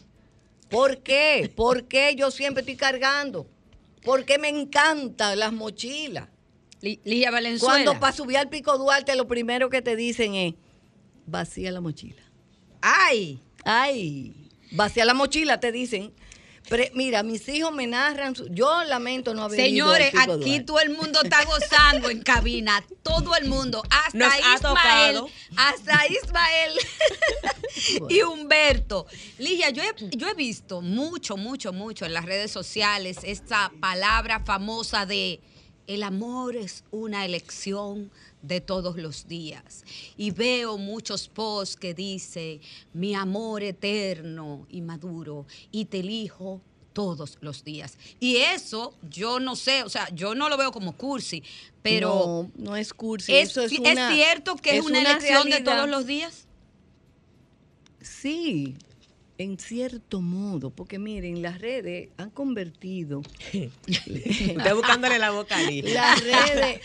Speaker 5: ¿Por qué? ¿Por qué yo siempre estoy cargando? ¿Por qué me encantan las mochilas?
Speaker 3: Li- Ligia Valenzuela.
Speaker 5: Cuando para subir al Pico Duarte lo primero que te dicen es, vacía la mochila.
Speaker 3: Ay,
Speaker 5: Ay, vacía la mochila, te dicen. Pre- mira, mis hijos me narran, su- yo lamento no haber ido al
Speaker 3: señores, aquí
Speaker 5: Duarte.
Speaker 3: todo el mundo está gozando en cabina. Todo el mundo. Hasta
Speaker 4: Nos
Speaker 3: Ismael. Hasta Ismael. *laughs* y Humberto. Ligia, yo he, yo he visto mucho, mucho, mucho en las redes sociales esta palabra famosa de el amor es una elección de todos los días. Y veo muchos posts que dice, mi amor eterno y maduro, y te elijo todos los días. Y eso, yo no sé, o sea, yo no lo veo como cursi, pero
Speaker 5: no, no es cursi,
Speaker 3: ¿es,
Speaker 5: eso es,
Speaker 3: ¿es
Speaker 5: una-
Speaker 3: cierto que es, una, elección de todos los días?
Speaker 5: Sí, en cierto modo, porque miren, las redes han convertido *laughs*
Speaker 4: Estoy buscándole la boca a Ligia.
Speaker 5: las redes,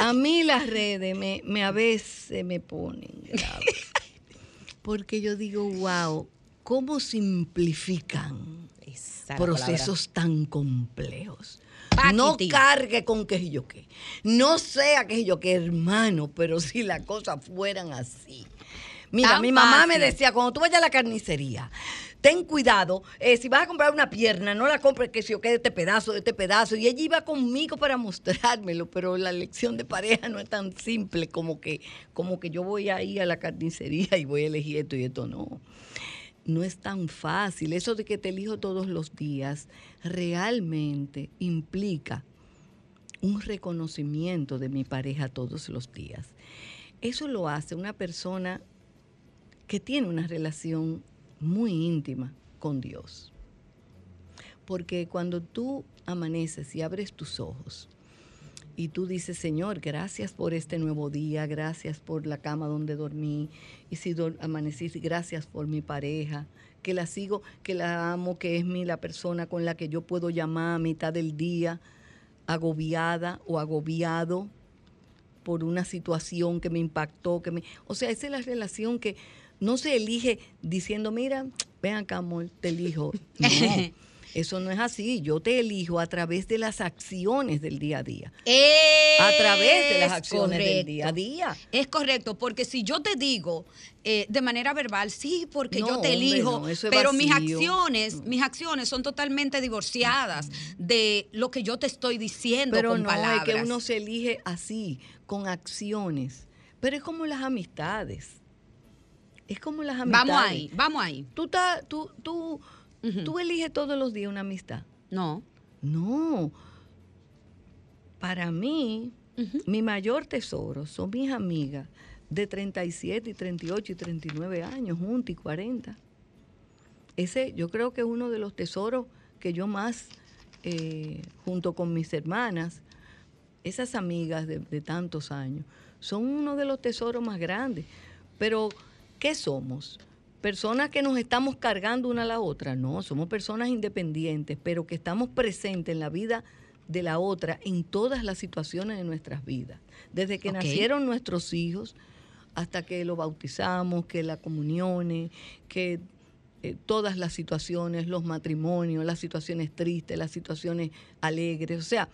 Speaker 5: a, *laughs* a mí las redes me, me a veces me ponen grave. Porque yo digo, wow, ¿cómo simplifican
Speaker 4: Esa
Speaker 5: procesos tan complejos. No cargue con sé yo qué. No sea sé yo qué, hermano, pero si las cosas fueran así. Mira,
Speaker 3: Tan
Speaker 5: mi mamá me decía, cuando tú vayas a la carnicería, ten cuidado, eh, si vas a comprar una pierna, no la compres que si yo qué de este pedazo, de este pedazo. Y ella iba conmigo para mostrármelo, pero la lección de pareja no es tan simple como que, como que yo voy a ir a la carnicería y voy a elegir esto y esto no no es tan fácil. Eso de que te elijo todos los días realmente implica un reconocimiento de mi pareja todos los días. Eso lo hace una persona que tiene una relación muy íntima con Dios. Porque cuando tú amaneces y abres tus ojos y tú dices, Señor, gracias por este nuevo día, gracias por la cama donde dormí, y si amanecí, gracias por mi pareja, que la sigo, que la amo, que es mi la persona con la que yo puedo llamar a mitad del día, agobiada o agobiado por una situación que me impactó, que me, o sea, esa es la relación que no se elige diciendo, mira, ven acá, amor, te elijo. *laughs* No, eso no es así. Yo te elijo a través de las acciones del día a día. A través de las
Speaker 3: Es
Speaker 5: acciones del
Speaker 3: correcto.
Speaker 5: día a día.
Speaker 3: Es correcto, porque si yo te digo eh, de manera verbal, sí, porque
Speaker 5: No,
Speaker 3: yo te
Speaker 5: hombre,
Speaker 3: elijo,
Speaker 5: no, es
Speaker 3: pero mis acciones, mis acciones son totalmente divorciadas de lo que yo te estoy diciendo
Speaker 5: Pero
Speaker 3: con
Speaker 5: no,
Speaker 3: palabras.
Speaker 5: es que uno se elige así, con acciones. Pero es como las amistades. Es como las amistades.
Speaker 3: Vamos ahí, vamos ahí.
Speaker 5: Tú, ta- tú, tú, Tú eliges todos los días una amistad.
Speaker 3: No.
Speaker 5: No. Para mí, mi mayor tesoro son mis amigas de 37 y 38 y 39 años, juntas y 40. Ese yo creo que es uno de los tesoros que yo más, eh, junto con mis hermanas, esas amigas de, de tantos años, son uno de los tesoros más grandes. Pero, ¿qué somos? ¿Personas que nos estamos cargando una a la otra? No, somos personas independientes, pero que estamos presentes en la vida de la otra en todas las situaciones de nuestras vidas. Desde que nacieron nuestros hijos hasta que los bautizamos, que la comuniones, que eh, todas las situaciones, los matrimonios, las situaciones tristes, las situaciones alegres. O sea,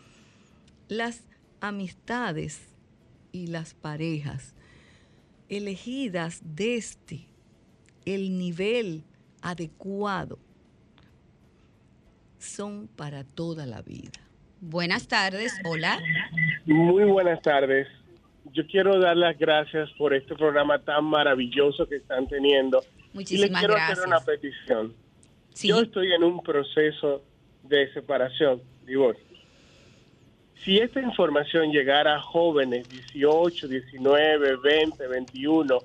Speaker 5: las amistades y las parejas elegidas desde el nivel adecuado son para toda la vida.
Speaker 3: Buenas tardes, hola.
Speaker 7: Muy buenas tardes. Yo quiero dar las gracias por este programa tan maravilloso que están teniendo. y les
Speaker 3: Muchísimas
Speaker 7: quiero
Speaker 3: gracias.
Speaker 7: hacer una petición.
Speaker 3: Sí.
Speaker 7: Yo estoy en un proceso de separación, divorcio. Si esta información llegara a jóvenes, 18, 19, 20, 21,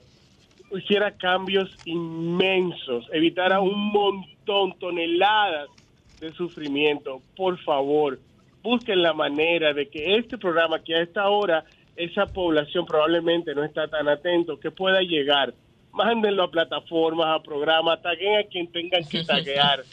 Speaker 7: hiciera cambios inmensos, evitara un montón, toneladas de sufrimiento, por favor, busquen la manera de que este programa, que a esta hora esa población probablemente no está tan atento, que pueda llegar. Mándenlo a plataformas, a programas, taguen a quien tengan que *laughs* taguear.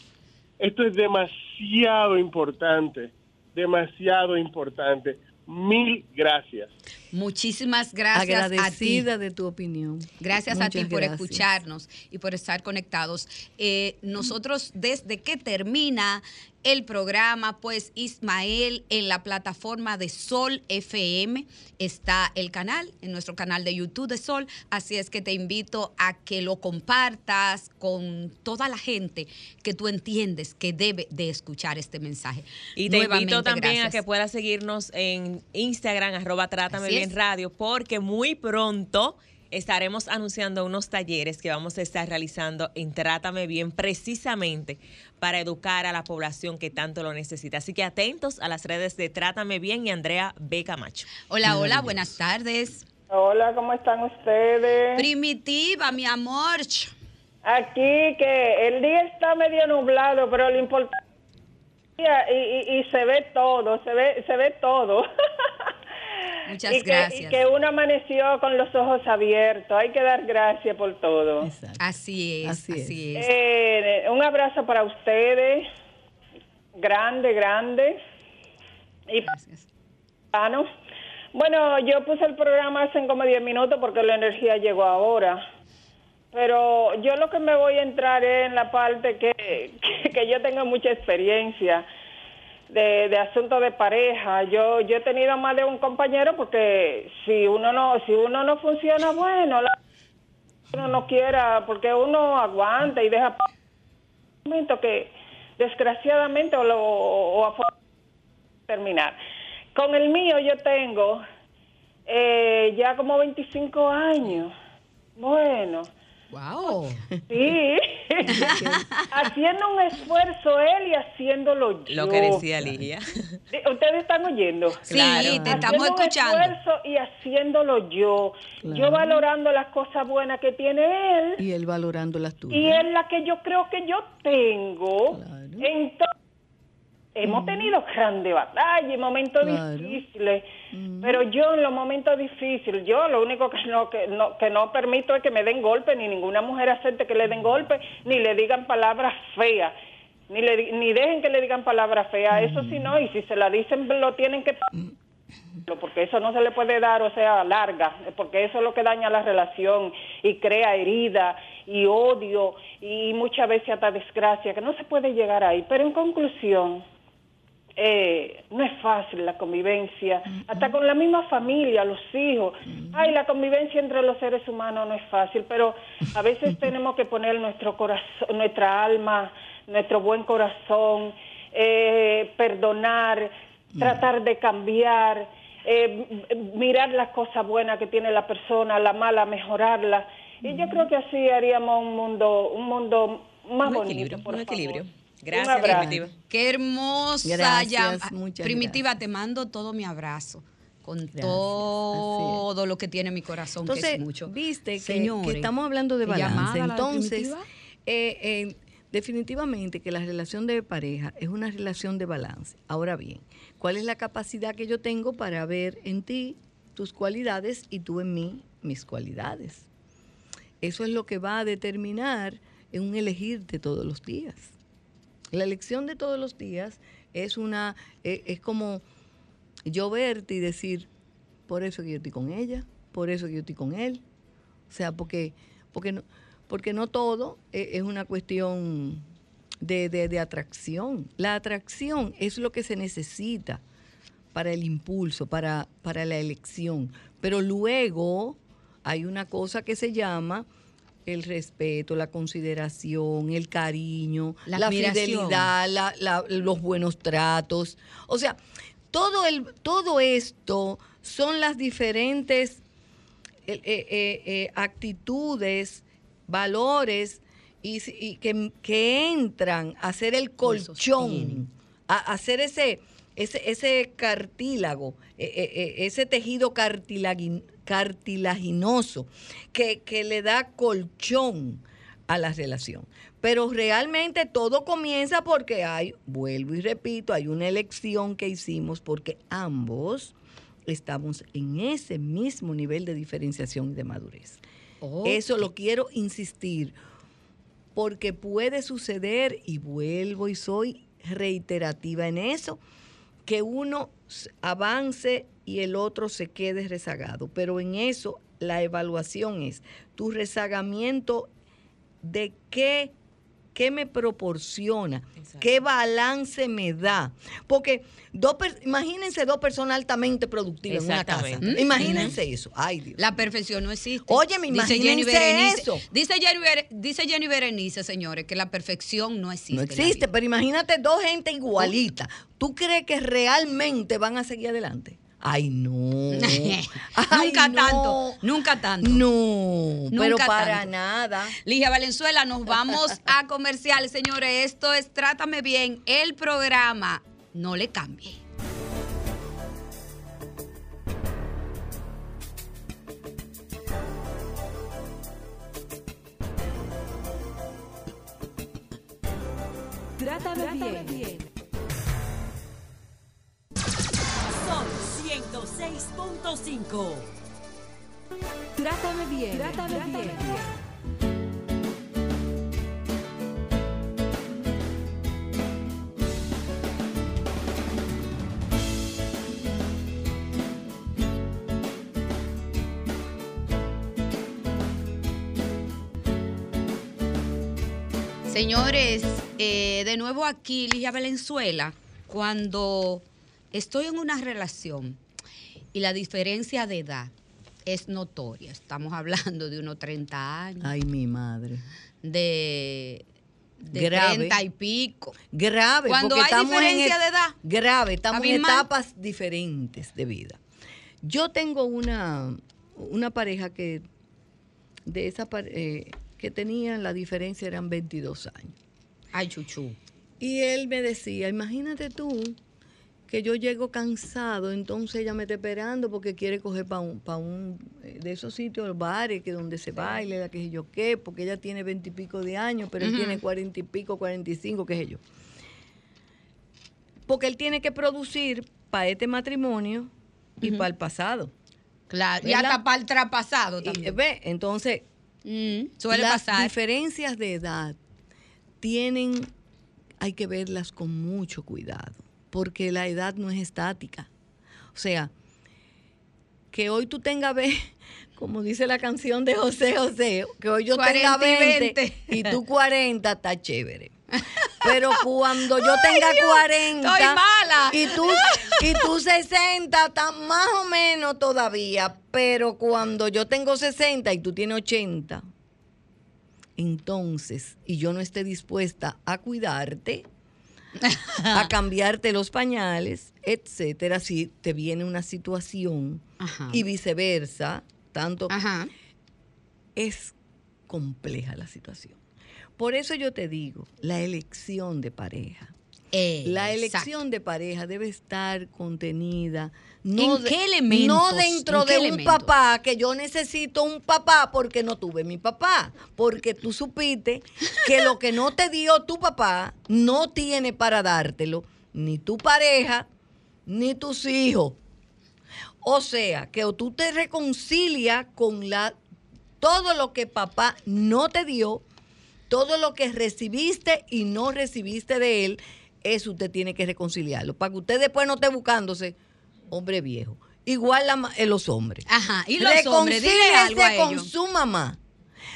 Speaker 7: Esto es demasiado importante, demasiado importante. Mil gracias.
Speaker 3: Muchísimas gracias a ti.
Speaker 5: Agradecida de tu opinión.
Speaker 3: Gracias a ti por escucharnos y por estar conectados. Eh, nosotros, desde que termina el programa, pues Ismael en la plataforma de Sol FM está el canal, en nuestro canal de YouTube de Sol. Así es que te invito a que lo compartas con toda la gente que tú entiendes que debe de escuchar este mensaje.
Speaker 4: Y te invito
Speaker 3: Nuevamente,
Speaker 4: también a que puedas seguirnos en Instagram, arroba Trátame Bien
Speaker 3: es.
Speaker 4: Radio, porque muy pronto estaremos anunciando unos talleres que vamos a estar realizando en Trátame Bien precisamente para educar a la población que tanto lo necesita. Así que atentos a las redes de Trátame Bien y Andrea B. Camacho.
Speaker 3: Hola, hola, buenas tardes.
Speaker 8: Hola, ¿cómo están ustedes?
Speaker 3: Primitiva, mi amor.
Speaker 8: Aquí que el día está medio nublado, pero lo importante y, y, y se ve todo, se ve, se ve todo. *laughs*
Speaker 3: Muchas
Speaker 8: y que,
Speaker 3: gracias.
Speaker 8: Y que uno amaneció con los ojos abiertos. Hay que dar gracias por todo.
Speaker 5: Exacto.
Speaker 3: Así es,
Speaker 5: Así
Speaker 3: así,
Speaker 5: es.
Speaker 3: es.
Speaker 8: Eh, un abrazo para ustedes, grande, grande. Y
Speaker 3: Gracias.
Speaker 8: Bueno, Bueno, yo puse el programa hace como 10 minutos porque la energía llegó ahora. Pero yo lo que me voy a entrar es en la parte que que, *laughs* que yo tengo mucha experiencia de, de asuntos de pareja. Yo yo he tenido más de un compañero porque si uno no si uno no funciona bueno, uno no quiera porque uno aguanta y deja un momento que desgraciadamente o lo o a terminar. Con el mío yo tengo eh, ya como 25 años. Bueno,
Speaker 5: Wow.
Speaker 8: sí. *laughs* haciendo un esfuerzo él y haciéndolo yo.
Speaker 4: Lo que decía Ligia.
Speaker 8: Ustedes están oyendo.
Speaker 3: Sí, te estamos
Speaker 8: Haciendo un esfuerzo y haciéndolo yo. Yo valorando las cosas buenas que tiene él
Speaker 5: Y él valorando las tuyas.
Speaker 8: y es la que yo creo que yo tengo. Entonces, hemos tenido grandes batallas y momentos
Speaker 5: Claro.
Speaker 8: difíciles, pero yo en los momentos difíciles, yo lo único que no, que no que no permito es que me den golpe, ni ninguna mujer acepte que le den golpe, ni le digan palabras feas. Ni, le, ni dejen que le digan palabras feas, eso sí no, y si se la dicen lo tienen que porque eso no se le puede dar, o sea, larga, porque eso es lo que daña la relación y crea herida y odio y muchas veces hasta desgracia, que no se puede llegar ahí. Pero en conclusión, eh, no es fácil la convivencia, hasta con la misma familia, los hijos. Ay, la convivencia entre los seres humanos no es fácil, pero a veces *laughs* tenemos que poner nuestro corazón, nuestra alma, nuestro buen corazón, eh, perdonar, tratar de cambiar, eh, mirar las cosas buenas que tiene la persona, la mala, mejorarla. Y yo creo que así haríamos un mundo, un mundo más
Speaker 4: Un
Speaker 8: bonito.
Speaker 4: equilibrio,
Speaker 8: por
Speaker 4: un
Speaker 8: favor.
Speaker 4: equilibrio. Gracias. Primitiva.
Speaker 3: Qué hermosa
Speaker 5: Gracias,
Speaker 3: Primitiva, te mando todo mi abrazo. Con
Speaker 5: Gracias,
Speaker 3: todo lo que tiene mi corazón, que
Speaker 5: Entonces,
Speaker 3: es mucho.
Speaker 5: viste que,
Speaker 3: Señores,
Speaker 5: que estamos hablando de balance. Entonces, eh, eh, definitivamente que la relación de pareja es una relación de balance. Ahora bien, ¿cuál es la capacidad que yo tengo para ver en ti tus cualidades y tú en mí mis cualidades? Eso es lo que va a determinar en un elegirte todos los días. La elección de todos los días es una, eh, es como yo verte y decir, por eso que yo estoy con ella, por eso que yo estoy con él. O sea, porque, porque, no, porque no todo e- es una cuestión de, de- de atracción. La atracción es lo que se necesita para el impulso, para, para la elección. Pero luego hay una cosa que se llama el respeto, la consideración, el cariño,
Speaker 3: La
Speaker 5: fidelidad, la- la- los buenos tratos. O sea, todo, el, todo esto son las diferentes eh, eh, eh, actitudes, valores y, que, que entran a hacer el colchón, a, a hacer ese, ese, ese cartílago, eh, eh, eh, ese tejido cartilagin- cartilaginoso que, que le da colchón a la relación. Pero realmente todo comienza porque hay, vuelvo y repito, hay una elección que hicimos porque ambos estamos en ese mismo nivel de diferenciación y de madurez. Eso lo quiero insistir, porque puede suceder, y vuelvo y soy reiterativa en eso, que uno avance y el otro se quede rezagado. Pero en eso la evaluación es tu rezagamiento de qué, qué me proporciona, qué balance me da. Porque dos imagínense dos personas altamente productivas en una casa.
Speaker 4: Exactamente.
Speaker 5: Imagínense eso. Ay, Dios.
Speaker 3: La perfección no existe. Dice
Speaker 5: imagínense
Speaker 3: Jenny Berenice-
Speaker 5: eso.
Speaker 3: Dice Jenny, dice Jenny Berenice, señores, que la perfección no existe.
Speaker 5: No existe, pero imagínate dos gente igualita. ¿Tú crees que realmente van a seguir adelante? Ay, no. *laughs* Ay,
Speaker 3: nunca
Speaker 5: no.
Speaker 3: tanto, nunca tanto.
Speaker 5: No,
Speaker 3: Nunca
Speaker 5: pero para
Speaker 3: tanto.
Speaker 5: nada.
Speaker 3: Ligia Valenzuela, nos vamos a comerciales, señores. Esto es Trátame Bien, el programa. No le cambie.
Speaker 9: Trátame bien.
Speaker 10: Sol 106.5.
Speaker 9: Trátame bien. Trátame bien.
Speaker 3: Señores, eh, de nuevo aquí, Ligia Valenzuela, cuando estoy en una relación y la diferencia de edad es notoria, estamos hablando de unos 30 años,
Speaker 5: Ay, mi madre.
Speaker 3: de, de
Speaker 5: Grave.
Speaker 3: 30 y pico.
Speaker 5: Grave.
Speaker 3: Cuando hay
Speaker 5: estamos en
Speaker 3: diferencia
Speaker 5: et-
Speaker 3: de edad.
Speaker 5: Grave, estamos en etapas diferentes de vida. Yo tengo una, una pareja que de esa eh, que tenían la diferencia eran 22 años.
Speaker 3: Ay, chuchu.
Speaker 5: Y él me decía, imagínate tú que yo llego cansado, entonces ella me está esperando porque quiere coger para un, pa un eh, de esos sitios, bares, que donde se baile, la que sé yo qué, porque ella tiene veintipico de años, pero él tiene cuarenta y pico, cuarenta y cinco, qué sé yo. Porque él tiene que producir para este matrimonio y para el pasado.
Speaker 3: Claro, y
Speaker 5: ¿Verdad?
Speaker 3: hasta para el traspasado
Speaker 5: Y,
Speaker 3: también.
Speaker 5: ve, entonces,
Speaker 3: Mm, suele
Speaker 5: las
Speaker 3: pasar.
Speaker 5: diferencias de edad tienen, hay que verlas con mucho cuidado, porque la edad no es estática. O sea, que hoy tú tengas, ve, *laughs* como dice la canción de José José, que hoy yo
Speaker 3: 40
Speaker 5: tenga
Speaker 3: y
Speaker 5: 20
Speaker 3: 20.
Speaker 5: y tú *laughs* 40, está chévere. Pero cuando yo *laughs* tenga 40
Speaker 3: estoy mala.
Speaker 5: y tú y tú 60 está más o menos todavía, pero cuando yo tengo 60 y tú tienes 80, entonces, y yo no esté dispuesta a cuidarte, *laughs* a cambiarte los pañales, etcétera, si te viene una situación
Speaker 3: Ajá.
Speaker 5: y viceversa, tanto
Speaker 3: Ajá.
Speaker 5: es compleja la situación. Por eso yo te digo, la elección de pareja. La elección de pareja debe estar contenida. No
Speaker 3: ¿En qué elementos?
Speaker 5: No dentro
Speaker 3: ¿En qué
Speaker 5: de un papá, que yo necesito un papá porque no tuve mi papá. Porque tú supiste que lo que no te dio tu papá no tiene para dártelo ni tu pareja ni tus hijos. O sea, que o tú te reconcilias con la todo lo que papá no te dio, todo lo que recibiste y no recibiste de él, eso usted tiene que reconciliarlo. Para que usted después no esté buscándose hombre viejo. Igual la eh, los hombres.
Speaker 3: Ajá. Y los hombres, dile algo a
Speaker 5: Reconcíliese con
Speaker 3: ellos.
Speaker 5: su mamá.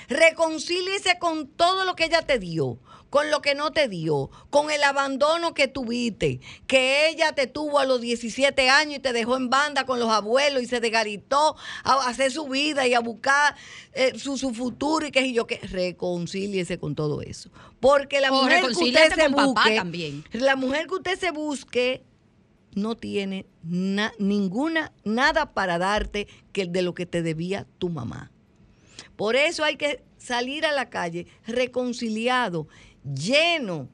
Speaker 5: Reconcíliese con todo lo que ella te dio, con lo que no te dio, con el abandono que tuviste, que ella te tuvo a los 17 años y te dejó en banda con los abuelos y se desgaritó a hacer su vida y a buscar eh, su, su futuro y qué sé yo qué. Reconcíliese con todo eso. Porque la
Speaker 3: O
Speaker 5: mujer que usted se busque,
Speaker 3: también.
Speaker 5: la mujer que usted se busque no tiene na- ninguna, nada para darte que de lo que te debía tu mamá. Por eso hay que salir a la calle reconciliado, lleno,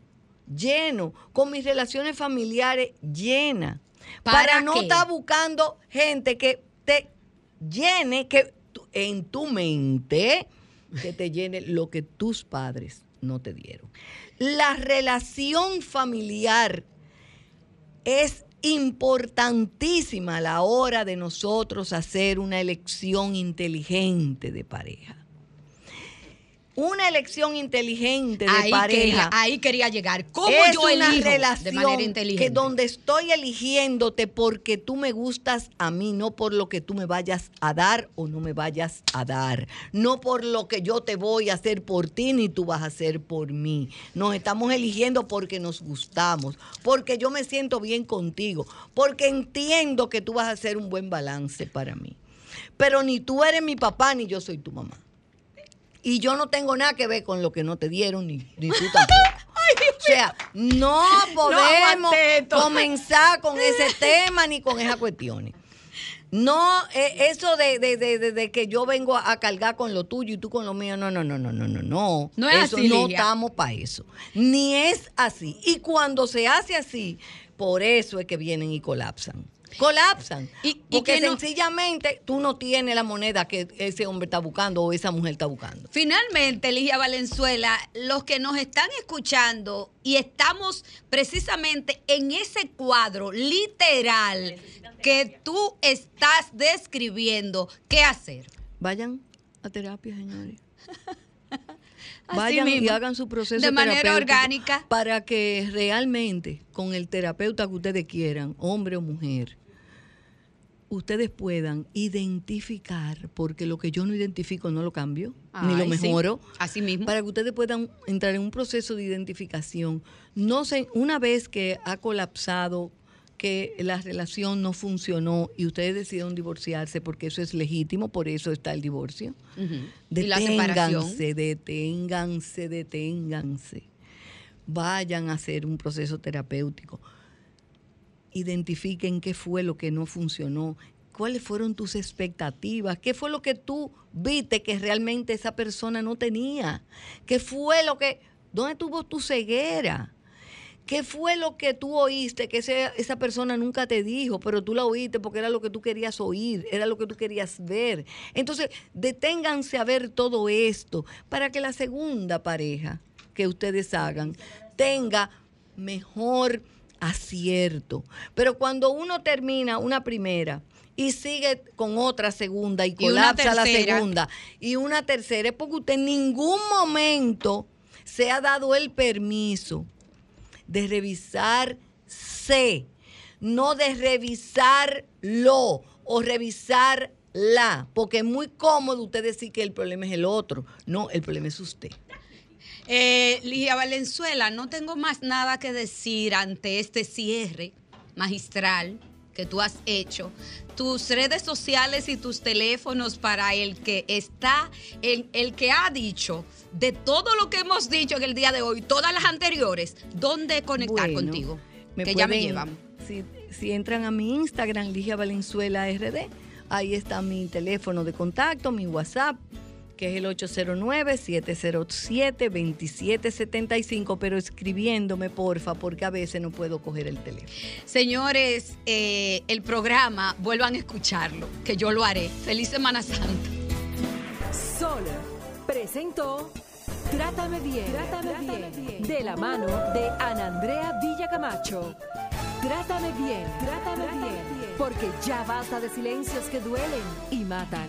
Speaker 5: lleno, con mis relaciones familiares llenas.
Speaker 3: ¿Para
Speaker 5: Para, no estar buscando gente que te llene, que en tu mente, que te llene lo que tus padres no te dieron. La relación familiar es importantísima a la hora de nosotros hacer una elección inteligente de pareja. Una elección inteligente de
Speaker 3: Ahí
Speaker 5: pareja
Speaker 3: quería, ahí quería llegar. ¿Cómo
Speaker 5: es
Speaker 3: yo
Speaker 5: una
Speaker 3: elijo
Speaker 5: relación
Speaker 3: de manera inteligente?
Speaker 5: que donde estoy eligiéndote porque tú me gustas a mí, no por lo que tú me vayas a dar o no me vayas a dar, no por lo que yo te voy a hacer por ti ni tú vas a hacer por mí. Nos estamos eligiendo porque nos gustamos, porque yo me siento bien contigo, porque entiendo que tú vas a hacer un buen balance para mí. Pero ni tú eres mi papá ni yo soy tu mamá. Y yo no tengo nada que ver con lo que no te dieron, ni, ni tú *laughs* tampoco. O sea, no podemos comenzar con ese *laughs* tema ni con esas cuestiones. No, eh, eso de, de- de- de- de que yo vengo a, a cargar con lo tuyo y tú con lo mío, no, no, no, no, no, no, no.
Speaker 3: No es
Speaker 5: eso
Speaker 3: así,
Speaker 5: no
Speaker 3: Ligia.
Speaker 5: estamos para eso. Ni es así. Y cuando se hace así, por eso es que vienen y colapsan. Colapsan.
Speaker 3: Y- y
Speaker 5: porque
Speaker 3: que no-
Speaker 5: sencillamente tú no tienes la moneda que ese hombre está buscando o esa mujer está buscando.
Speaker 3: Finalmente, Ligia Valenzuela, los que nos están escuchando y estamos precisamente en ese cuadro literal que tú estás describiendo, ¿qué hacer?
Speaker 5: Vayan a terapia, señores. *laughs*
Speaker 3: Así
Speaker 5: Vayan y hagan su proceso
Speaker 3: de manera orgánica.
Speaker 5: Para que realmente, con el terapeuta que ustedes quieran, hombre o mujer, ustedes puedan identificar, porque lo que yo no identifico no lo cambio, ni lo
Speaker 3: sí.
Speaker 5: mejoro.
Speaker 3: Así mismo.
Speaker 5: Para que ustedes puedan entrar en un proceso de identificación. No sé, una vez que ha colapsado, que la relación no funcionó y ustedes decidieron divorciarse, porque eso es legítimo, por eso está el divorcio. Deténganse, deténganse, deténganse. Vayan a hacer un proceso terapéutico. Identifiquen qué fue lo que no funcionó, cuáles fueron tus expectativas, qué fue lo que tú viste que realmente esa persona no tenía, qué fue lo que, ¿dónde tuvo tu ceguera? ¿Qué fue lo que tú oíste que esa persona nunca te dijo, pero tú la oíste porque era lo que tú querías oír, era lo que tú querías ver? Entonces, deténganse a ver todo esto para que la segunda pareja que ustedes hagan tenga mejor acierto. Pero cuando uno termina una primera y sigue con otra segunda y colapsa la segunda y una tercera, es porque usted en ningún momento se ha dado el permiso de revisarse, no de revisarlo o revisarla, porque es muy cómodo usted decir que el problema es el otro. No, el problema es usted.
Speaker 3: Eh, Ligia Valenzuela, no tengo más nada que decir ante este cierre magistral que tú has hecho. Tus redes sociales y tus teléfonos para el que está, el, el que ha dicho de todo lo que hemos dicho en el día de hoy, todas las anteriores, ¿dónde conectar
Speaker 5: Bueno,
Speaker 3: contigo? que ya me llevan.
Speaker 5: Si, si entran a mi Instagram, Ligia Valenzuela RD, ahí está mi teléfono de contacto, mi WhatsApp, que es el 809-707-2775, pero escribiéndome, porfa, porque a veces no puedo coger el teléfono.
Speaker 3: Señores, eh, el programa, vuelvan a escucharlo, que yo lo haré. Feliz Semana Santa.
Speaker 9: Sol presentó Trátame bien, Trátame, bien, de la mano de Ana Andrea Villacamacho. Trátame bien, Trátame, bien, porque ya basta de silencios que duelen y matan.